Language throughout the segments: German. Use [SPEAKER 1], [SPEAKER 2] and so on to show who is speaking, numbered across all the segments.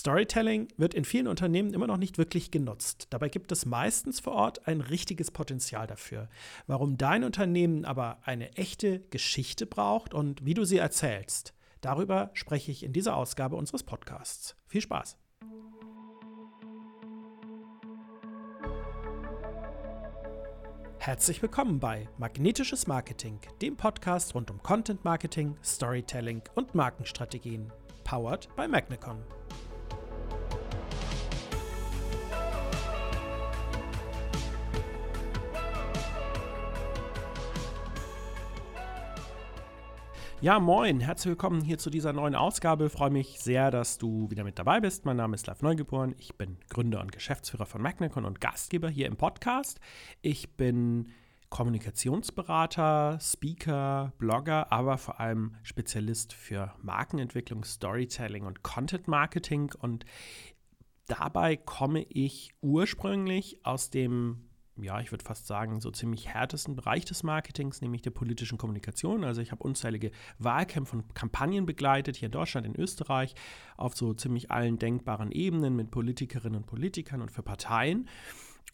[SPEAKER 1] Storytelling wird in vielen Unternehmen immer noch nicht wirklich genutzt. Dabei gibt es meistens vor Ort ein richtiges Potenzial dafür. Warum dein Unternehmen aber eine echte Geschichte braucht und wie du sie erzählst, darüber spreche ich in dieser Ausgabe unseres Podcasts. Viel Spaß! Herzlich willkommen bei Magnetisches Marketing, dem Podcast rund um Content Marketing, Storytelling und Markenstrategien. Powered by Magnecon. Ja, moin, herzlich willkommen hier zu dieser neuen Ausgabe. Ich freue mich sehr, dass du wieder mit dabei bist. Mein Name ist Live Neugeboren. Ich bin Gründer und Geschäftsführer von Magnecon und Gastgeber hier im Podcast. Ich bin Kommunikationsberater, Speaker, Blogger, aber vor allem Spezialist für Markenentwicklung, Storytelling und Content Marketing. Und dabei komme ich ursprünglich aus dem ja, ich würde fast sagen, so ziemlich härtesten Bereich des Marketings, nämlich der politischen Kommunikation. Also ich habe unzählige Wahlkämpfe und Kampagnen begleitet, hier in Deutschland, in Österreich, auf so ziemlich allen denkbaren Ebenen mit Politikerinnen und Politikern und für Parteien.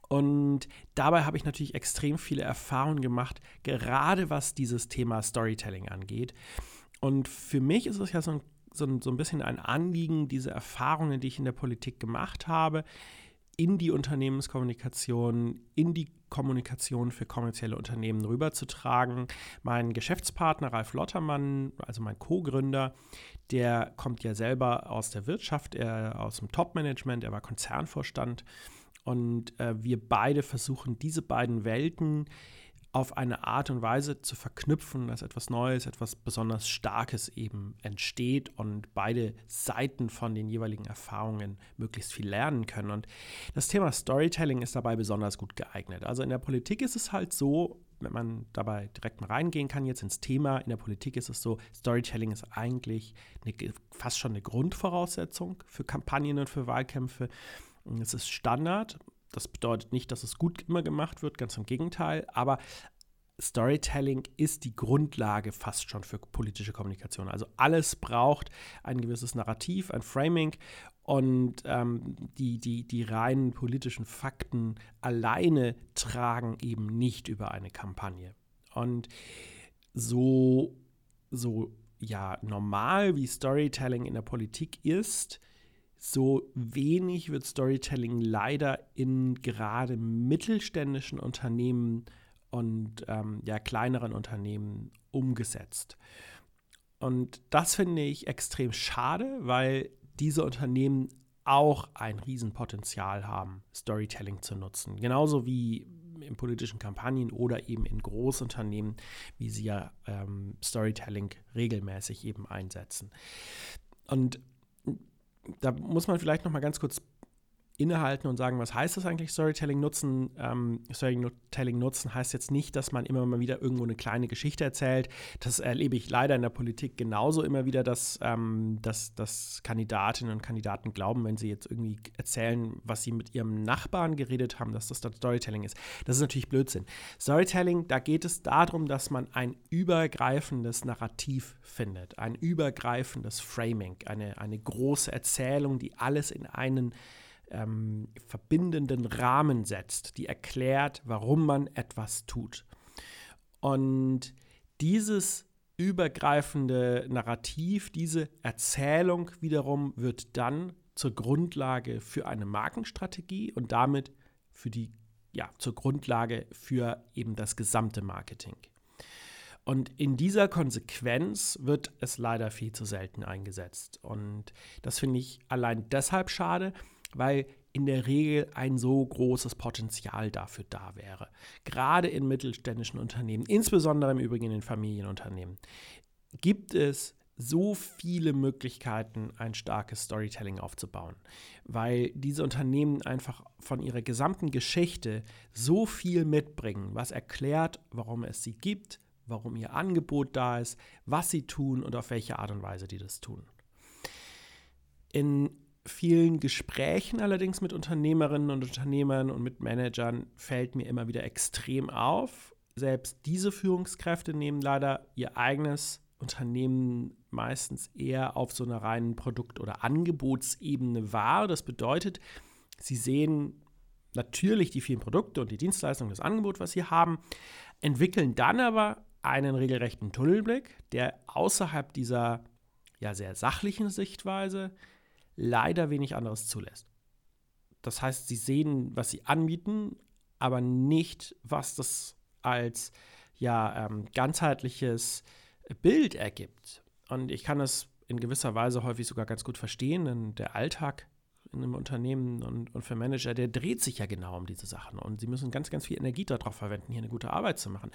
[SPEAKER 1] Und dabei habe ich natürlich extrem viele Erfahrungen gemacht, gerade was dieses Thema Storytelling angeht. Und für mich ist es ja so ein, so ein, so ein bisschen ein Anliegen, diese Erfahrungen, die ich in der Politik gemacht habe, in die Unternehmenskommunikation, in die Kommunikation für kommerzielle Unternehmen rüberzutragen. Mein Geschäftspartner Ralf Lottermann, also mein Co-Gründer, der kommt ja selber aus der Wirtschaft, er aus dem Top-Management, er war Konzernvorstand und äh, wir beide versuchen diese beiden Welten auf eine Art und Weise zu verknüpfen, dass etwas Neues, etwas besonders Starkes eben entsteht und beide Seiten von den jeweiligen Erfahrungen möglichst viel lernen können. Und das Thema Storytelling ist dabei besonders gut geeignet. Also in der Politik ist es halt so, wenn man dabei direkt mal reingehen kann jetzt ins Thema, in der Politik ist es so, Storytelling ist eigentlich eine, fast schon eine Grundvoraussetzung für Kampagnen und für Wahlkämpfe. Es ist Standard. Das bedeutet nicht, dass es gut immer gemacht wird, ganz im Gegenteil, aber Storytelling ist die Grundlage fast schon für politische Kommunikation. Also alles braucht ein gewisses Narrativ, ein Framing und ähm, die, die, die reinen politischen Fakten alleine tragen eben nicht über eine Kampagne. Und so, so ja, normal wie Storytelling in der Politik ist, so wenig wird Storytelling leider in gerade mittelständischen Unternehmen und ähm, ja, kleineren Unternehmen umgesetzt. Und das finde ich extrem schade, weil diese Unternehmen auch ein Riesenpotenzial haben, Storytelling zu nutzen. Genauso wie in politischen Kampagnen oder eben in Großunternehmen, wie sie ja ähm, Storytelling regelmäßig eben einsetzen. Und da muss man vielleicht noch mal ganz kurz innehalten und sagen, was heißt das eigentlich Storytelling nutzen? Ähm, Storytelling nutzen heißt jetzt nicht, dass man immer mal wieder irgendwo eine kleine Geschichte erzählt. Das erlebe ich leider in der Politik genauso immer wieder, dass, ähm, dass, dass Kandidatinnen und Kandidaten glauben, wenn sie jetzt irgendwie erzählen, was sie mit ihrem Nachbarn geredet haben, dass das dann Storytelling ist. Das ist natürlich Blödsinn. Storytelling, da geht es darum, dass man ein übergreifendes Narrativ findet, ein übergreifendes Framing, eine, eine große Erzählung, die alles in einen ähm, verbindenden Rahmen setzt, die erklärt, warum man etwas tut. Und dieses übergreifende Narrativ, diese Erzählung wiederum wird dann zur Grundlage für eine Markenstrategie und damit für die, ja, zur Grundlage für eben das gesamte Marketing. Und in dieser Konsequenz wird es leider viel zu selten eingesetzt. Und das finde ich allein deshalb schade, weil in der Regel ein so großes Potenzial dafür da wäre. Gerade in mittelständischen Unternehmen, insbesondere im Übrigen in Familienunternehmen, gibt es so viele Möglichkeiten, ein starkes Storytelling aufzubauen, weil diese Unternehmen einfach von ihrer gesamten Geschichte so viel mitbringen, was erklärt, warum es sie gibt, warum ihr Angebot da ist, was sie tun und auf welche Art und Weise die das tun. In vielen Gesprächen allerdings mit Unternehmerinnen und Unternehmern und mit Managern fällt mir immer wieder extrem auf. Selbst diese Führungskräfte nehmen leider ihr eigenes Unternehmen meistens eher auf so einer reinen Produkt- oder Angebotsebene wahr. Das bedeutet, sie sehen natürlich die vielen Produkte und die Dienstleistungen, das Angebot, was sie haben, entwickeln dann aber einen regelrechten Tunnelblick, der außerhalb dieser ja sehr sachlichen Sichtweise leider wenig anderes zulässt. Das heißt, sie sehen, was sie anbieten, aber nicht, was das als ja ähm, ganzheitliches Bild ergibt. Und ich kann das in gewisser Weise häufig sogar ganz gut verstehen, denn der Alltag in einem Unternehmen und, und für Manager, der dreht sich ja genau um diese Sachen. Und sie müssen ganz, ganz viel Energie darauf verwenden, hier eine gute Arbeit zu machen.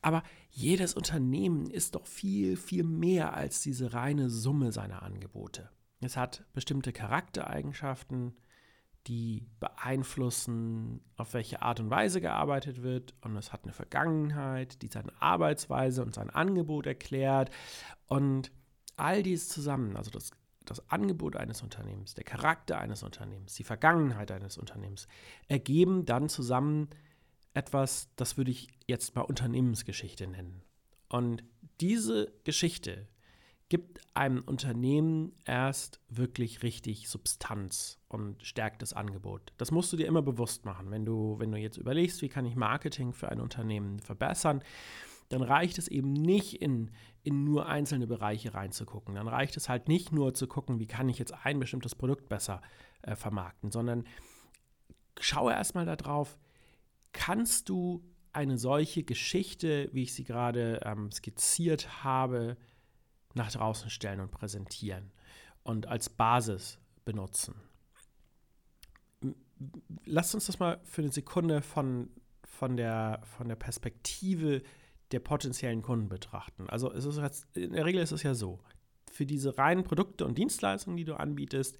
[SPEAKER 1] Aber jedes Unternehmen ist doch viel, viel mehr als diese reine Summe seiner Angebote. Es hat bestimmte Charaktereigenschaften, die beeinflussen, auf welche Art und Weise gearbeitet wird. Und es hat eine Vergangenheit, die seine Arbeitsweise und sein Angebot erklärt. Und all dies zusammen, also das, das Angebot eines Unternehmens, der Charakter eines Unternehmens, die Vergangenheit eines Unternehmens, ergeben dann zusammen etwas, das würde ich jetzt mal Unternehmensgeschichte nennen. Und diese Geschichte gibt einem Unternehmen erst wirklich richtig Substanz und stärkt das Angebot. Das musst du dir immer bewusst machen. Wenn du, wenn du jetzt überlegst, wie kann ich Marketing für ein Unternehmen verbessern, dann reicht es eben nicht in, in nur einzelne Bereiche reinzugucken. Dann reicht es halt nicht nur zu gucken, wie kann ich jetzt ein bestimmtes Produkt besser äh, vermarkten, sondern schaue erstmal darauf, kannst du eine solche Geschichte, wie ich sie gerade ähm, skizziert habe, nach draußen stellen und präsentieren und als Basis benutzen. Lasst uns das mal für eine Sekunde von, von, der, von der Perspektive der potenziellen Kunden betrachten. Also es ist jetzt, in der Regel ist es ja so, für diese reinen Produkte und Dienstleistungen, die du anbietest,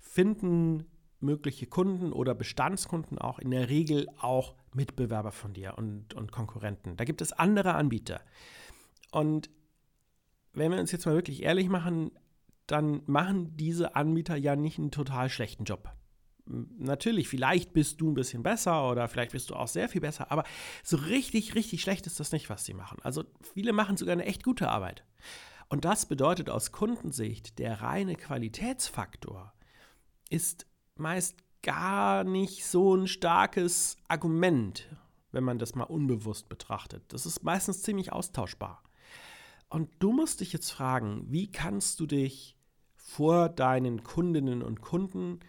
[SPEAKER 1] finden mögliche Kunden oder Bestandskunden auch in der Regel auch Mitbewerber von dir und, und Konkurrenten. Da gibt es andere Anbieter. Und wenn wir uns jetzt mal wirklich ehrlich machen, dann machen diese Anbieter ja nicht einen total schlechten Job. Natürlich, vielleicht bist du ein bisschen besser oder vielleicht bist du auch sehr viel besser, aber so richtig, richtig schlecht ist das nicht, was sie machen. Also viele machen sogar eine echt gute Arbeit. Und das bedeutet aus Kundensicht, der reine Qualitätsfaktor ist meist gar nicht so ein starkes Argument, wenn man das mal unbewusst betrachtet. Das ist meistens ziemlich austauschbar. Und du musst dich jetzt fragen, wie kannst du dich vor deinen Kundinnen und Kunden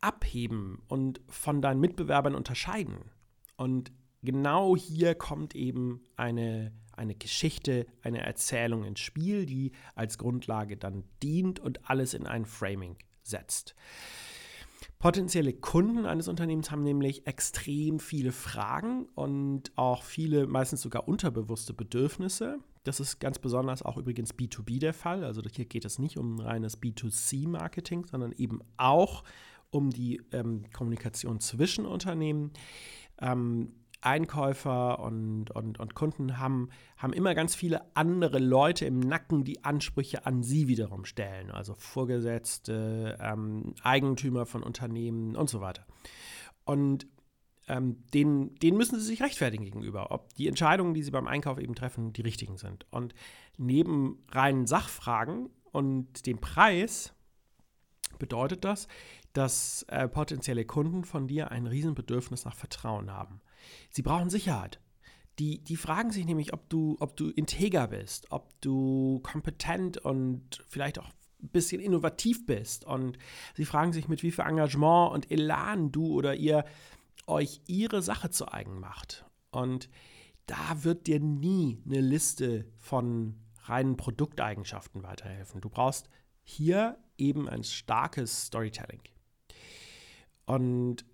[SPEAKER 1] abheben und von deinen Mitbewerbern unterscheiden? Und genau hier kommt eben eine, eine Geschichte, eine Erzählung ins Spiel, die als Grundlage dann dient und alles in ein Framing setzt. Potenzielle Kunden eines Unternehmens haben nämlich extrem viele Fragen und auch viele, meistens sogar unterbewusste Bedürfnisse. Das ist ganz besonders auch übrigens B2B der Fall. Also hier geht es nicht um reines B2C-Marketing, sondern eben auch um die ähm, Kommunikation zwischen Unternehmen. Ähm, Einkäufer und, und, und Kunden haben, haben immer ganz viele andere Leute im Nacken, die Ansprüche an sie wiederum stellen. Also Vorgesetzte, ähm, Eigentümer von Unternehmen und so weiter. Und ähm, denen, denen müssen sie sich rechtfertigen gegenüber, ob die Entscheidungen, die sie beim Einkauf eben treffen, die richtigen sind. Und neben reinen Sachfragen und dem Preis bedeutet das, dass äh, potenzielle Kunden von dir ein Riesenbedürfnis nach Vertrauen haben. Sie brauchen Sicherheit. Die, die fragen sich nämlich, ob du, ob du integer bist, ob du kompetent und vielleicht auch ein bisschen innovativ bist. Und sie fragen sich, mit wie viel Engagement und Elan du oder ihr euch ihre Sache zu eigen macht. Und da wird dir nie eine Liste von reinen Produkteigenschaften weiterhelfen. Du brauchst hier eben ein starkes Storytelling. Und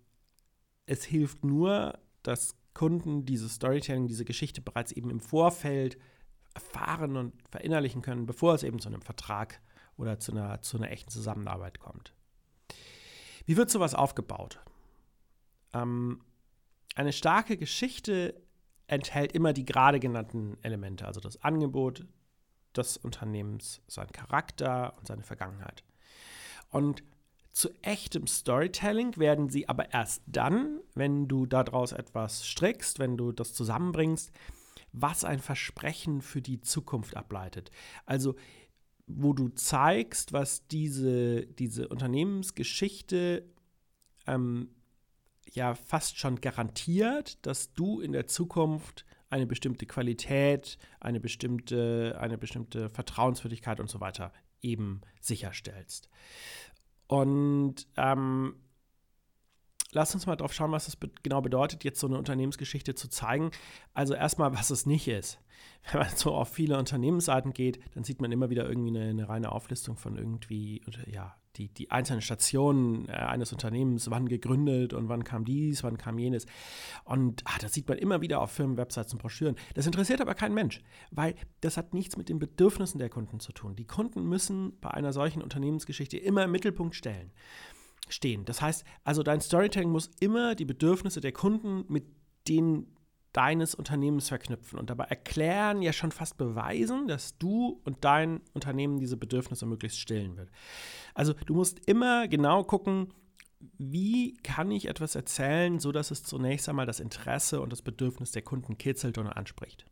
[SPEAKER 1] es hilft nur, dass Kunden dieses Storytelling, diese Geschichte bereits eben im Vorfeld erfahren und verinnerlichen können, bevor es eben zu einem Vertrag oder zu einer, zu einer echten Zusammenarbeit kommt. Wie wird sowas aufgebaut? Ähm, eine starke Geschichte enthält immer die gerade genannten Elemente, also das Angebot des Unternehmens, sein Charakter und seine Vergangenheit. Und zu echtem Storytelling werden sie aber erst dann, wenn du daraus etwas strickst, wenn du das zusammenbringst, was ein Versprechen für die Zukunft ableitet. Also wo du zeigst, was diese, diese Unternehmensgeschichte ähm, ja fast schon garantiert, dass du in der Zukunft eine bestimmte Qualität, eine bestimmte, eine bestimmte Vertrauenswürdigkeit und so weiter eben sicherstellst. Und ähm, lass uns mal drauf schauen, was be genau bedeutet, jetzt so eine Unternehmensgeschichte zu zeigen. Also erstmal, was es nicht ist. Wenn man so auf viele Unternehmensseiten geht, dann sieht man immer wieder irgendwie eine, eine reine Auflistung von irgendwie, ja, die, die einzelnen Stationen äh, eines Unternehmens, wann gegründet und wann kam dies, wann kam jenes. Und ah, das sieht man immer wieder auf Firmenwebsites und Broschüren. Das interessiert aber keinen Mensch, weil das hat nichts mit den Bedürfnissen der Kunden zu tun. Die Kunden müssen bei einer solchen Unternehmensgeschichte immer im Mittelpunkt stellen stehen. Das heißt, also dein Storytelling muss immer die Bedürfnisse der Kunden mit denen deines Unternehmens verknüpfen und dabei erklären, ja schon fast beweisen, dass du und dein Unternehmen diese Bedürfnisse möglichst stillen wird. Also du musst immer genau gucken, wie kann ich etwas erzählen, sodass es zunächst einmal das Interesse und das Bedürfnis der Kunden kitzelt und anspricht.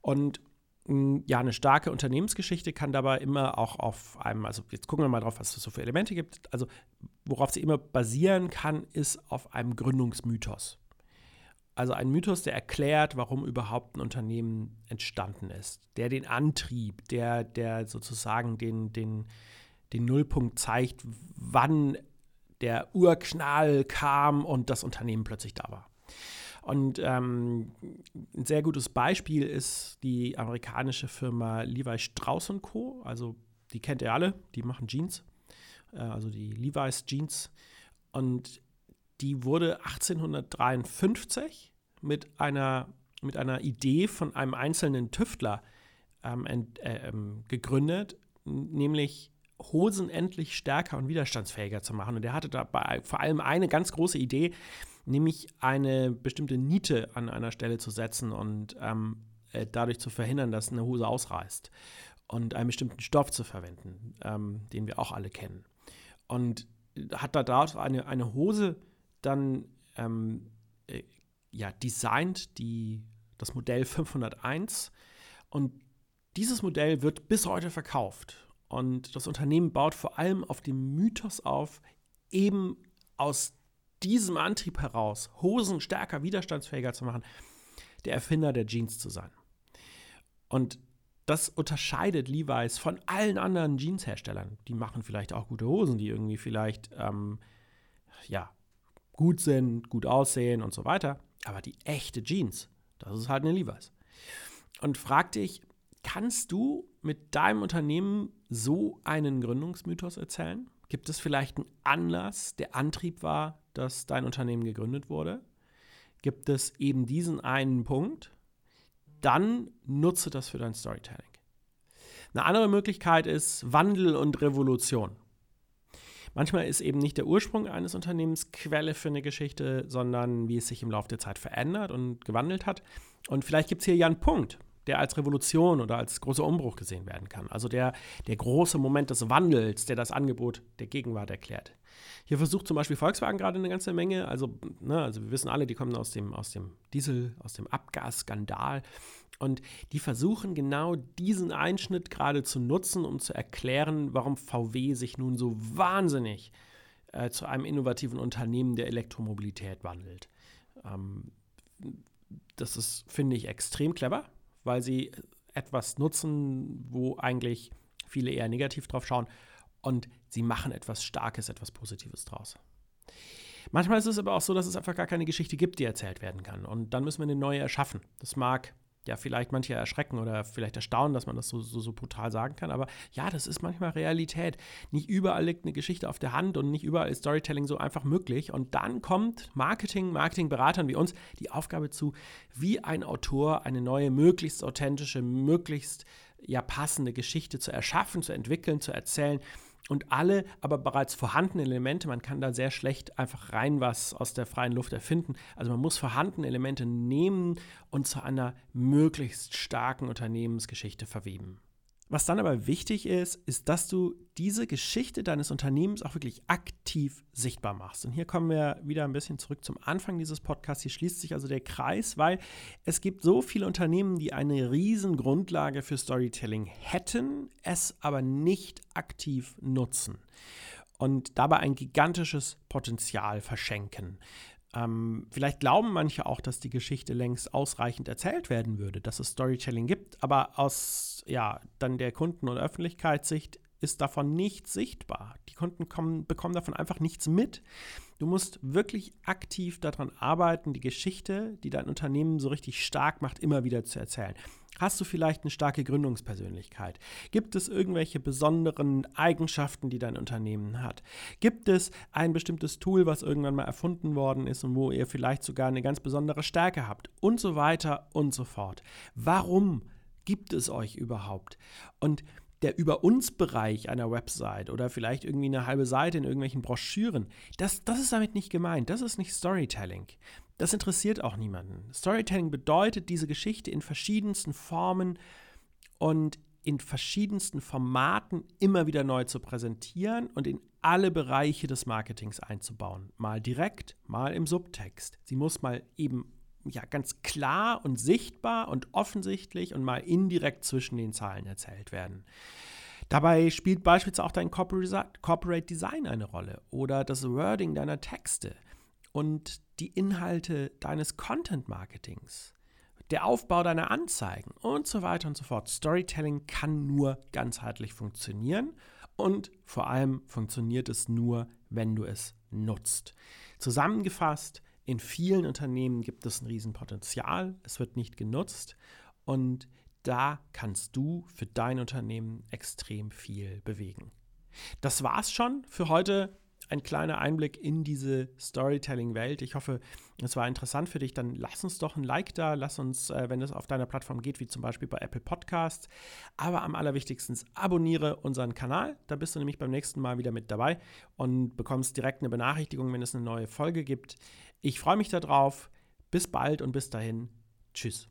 [SPEAKER 1] Und ja, eine starke Unternehmensgeschichte kann dabei immer auch auf einem, also jetzt gucken wir mal drauf, was es so für Elemente gibt. Also, worauf sie immer basieren kann, ist auf einem Gründungsmythos. Also ein Mythos, der erklärt, warum überhaupt ein Unternehmen entstanden ist, der den Antrieb, der, der sozusagen den, den, den Nullpunkt zeigt, wann der Urknall kam und das Unternehmen plötzlich da war. Und ähm, ein sehr gutes Beispiel ist die amerikanische Firma Levi Strauss Co. Also die kennt ihr alle, die machen Jeans, äh, also die Levi's Jeans. Und die wurde 1853 mit einer, mit einer Idee von einem einzelnen Tüftler ähm, ent, äh, ähm, gegründet, nämlich Hosen endlich stärker und widerstandsfähiger zu machen. Und der hatte dabei vor allem eine ganz große Idee, nämlich eine bestimmte Niete an einer Stelle zu setzen und ähm, äh, dadurch zu verhindern, dass eine Hose ausreißt und einen bestimmten Stoff zu verwenden, ähm, den wir auch alle kennen. Und hat da dort eine, eine Hose dann ähm, äh, ja, designt, die, das Modell 501. Und dieses Modell wird bis heute verkauft. Und das Unternehmen baut vor allem auf dem Mythos auf, eben aus diesem Antrieb heraus, Hosen stärker, widerstandsfähiger zu machen, der Erfinder der Jeans zu sein. Und das unterscheidet Levi's von allen anderen Jeansherstellern. Die machen vielleicht auch gute Hosen, die irgendwie vielleicht ähm, ja, gut sind, gut aussehen und so weiter. Aber die echte Jeans, das ist halt eine Levi's. Und frag dich, kannst du mit deinem Unternehmen so einen Gründungsmythos erzählen? Gibt es vielleicht einen Anlass, der Antrieb war, dass dein Unternehmen gegründet wurde? Gibt es eben diesen einen Punkt? Dann nutze das für dein Storytelling. Eine andere Möglichkeit ist Wandel und Revolution. Manchmal ist eben nicht der Ursprung eines Unternehmens Quelle für eine Geschichte, sondern wie es sich im Laufe der Zeit verändert und gewandelt hat. Und vielleicht gibt es hier ja einen Punkt, der als Revolution oder als großer Umbruch gesehen werden kann. Also der, der große Moment des Wandels, der das Angebot der Gegenwart erklärt. Hier versucht zum Beispiel Volkswagen gerade eine ganze Menge. Also, ne, also wir wissen alle, die kommen aus dem, aus dem Diesel, aus dem Abgasskandal. Und die versuchen genau diesen Einschnitt gerade zu nutzen, um zu erklären, warum VW sich nun so wahnsinnig äh, zu einem innovativen Unternehmen der Elektromobilität wandelt. Ähm, das ist, finde ich, extrem clever weil sie etwas nutzen, wo eigentlich viele eher negativ drauf schauen und sie machen etwas Starkes, etwas Positives draus. Manchmal ist es aber auch so, dass es einfach gar keine Geschichte gibt, die erzählt werden kann. Und dann müssen wir eine neue erschaffen. Das mag ja vielleicht manche erschrecken oder vielleicht erstaunen, dass man das so, so, so brutal sagen kann. Aber ja, das ist manchmal Realität. Nicht überall liegt eine Geschichte auf der Hand und nicht überall ist Storytelling so einfach möglich. Und dann kommt Marketing, Marketingberatern wie uns die Aufgabe zu, wie ein Autor eine neue, möglichst authentische, möglichst ja passende Geschichte zu erschaffen, zu entwickeln, zu erzählen und alle aber bereits vorhandene Elemente, man kann da sehr schlecht einfach rein was aus der freien Luft erfinden. Also man muss vorhandene Elemente nehmen und zu einer möglichst starken Unternehmensgeschichte verweben. Was dann aber wichtig ist, ist, dass du diese Geschichte deines Unternehmens auch wirklich aktiv sichtbar machst. Und hier kommen wir wieder ein bisschen zurück zum Anfang dieses Podcasts. Hier schließt sich also der Kreis, weil es gibt so viele Unternehmen, die eine riesen Grundlage für Storytelling hätten, es aber nicht aktiv nutzen und dabei ein gigantisches Potenzial verschenken. Ähm, vielleicht glauben manche auch, dass die Geschichte längst ausreichend erzählt werden würde, dass es Storytelling gibt, aber aus ja, dann der Kunden- und Öffentlichkeitssicht ist davon nichts sichtbar. Die Kunden kommen, bekommen davon einfach nichts mit. Du musst wirklich aktiv daran arbeiten, die Geschichte, die dein Unternehmen so richtig stark macht, immer wieder zu erzählen. Hast du vielleicht eine starke Gründungspersönlichkeit? Gibt es irgendwelche besonderen Eigenschaften, die dein Unternehmen hat? Gibt es ein bestimmtes Tool, was irgendwann mal erfunden worden ist und wo ihr vielleicht sogar eine ganz besondere Stärke habt? Und so weiter und so fort. Warum gibt es euch überhaupt? Und der Über uns Bereich einer Website oder vielleicht irgendwie eine halbe Seite in irgendwelchen Broschüren, das, das ist damit nicht gemeint. Das ist nicht Storytelling. Das interessiert auch niemanden. Storytelling bedeutet, diese Geschichte in verschiedensten Formen und in verschiedensten Formaten immer wieder neu zu präsentieren und in alle Bereiche des Marketings einzubauen. Mal direkt, mal im Subtext. Sie muss mal eben ja ganz klar und sichtbar und offensichtlich und mal indirekt zwischen den Zahlen erzählt werden. Dabei spielt beispielsweise auch dein Corporate Design eine Rolle oder das Wording deiner Texte und die Inhalte deines Content Marketings, der Aufbau deiner Anzeigen und so weiter und so fort. Storytelling kann nur ganzheitlich funktionieren und vor allem funktioniert es nur, wenn du es nutzt. Zusammengefasst, in vielen Unternehmen gibt es ein Riesenpotenzial, es wird nicht genutzt und da kannst du für dein Unternehmen extrem viel bewegen. Das war's schon für heute ein kleiner Einblick in diese Storytelling-Welt. Ich hoffe, es war interessant für dich. Dann lass uns doch ein Like da. Lass uns, äh, wenn es auf deiner Plattform geht, wie zum Beispiel bei Apple Podcasts. Aber am allerwichtigsten, abonniere unseren Kanal. Da bist du nämlich beim nächsten Mal wieder mit dabei und bekommst direkt eine Benachrichtigung, wenn es eine neue Folge gibt. Ich freue mich darauf. Bis bald und bis dahin. Tschüss.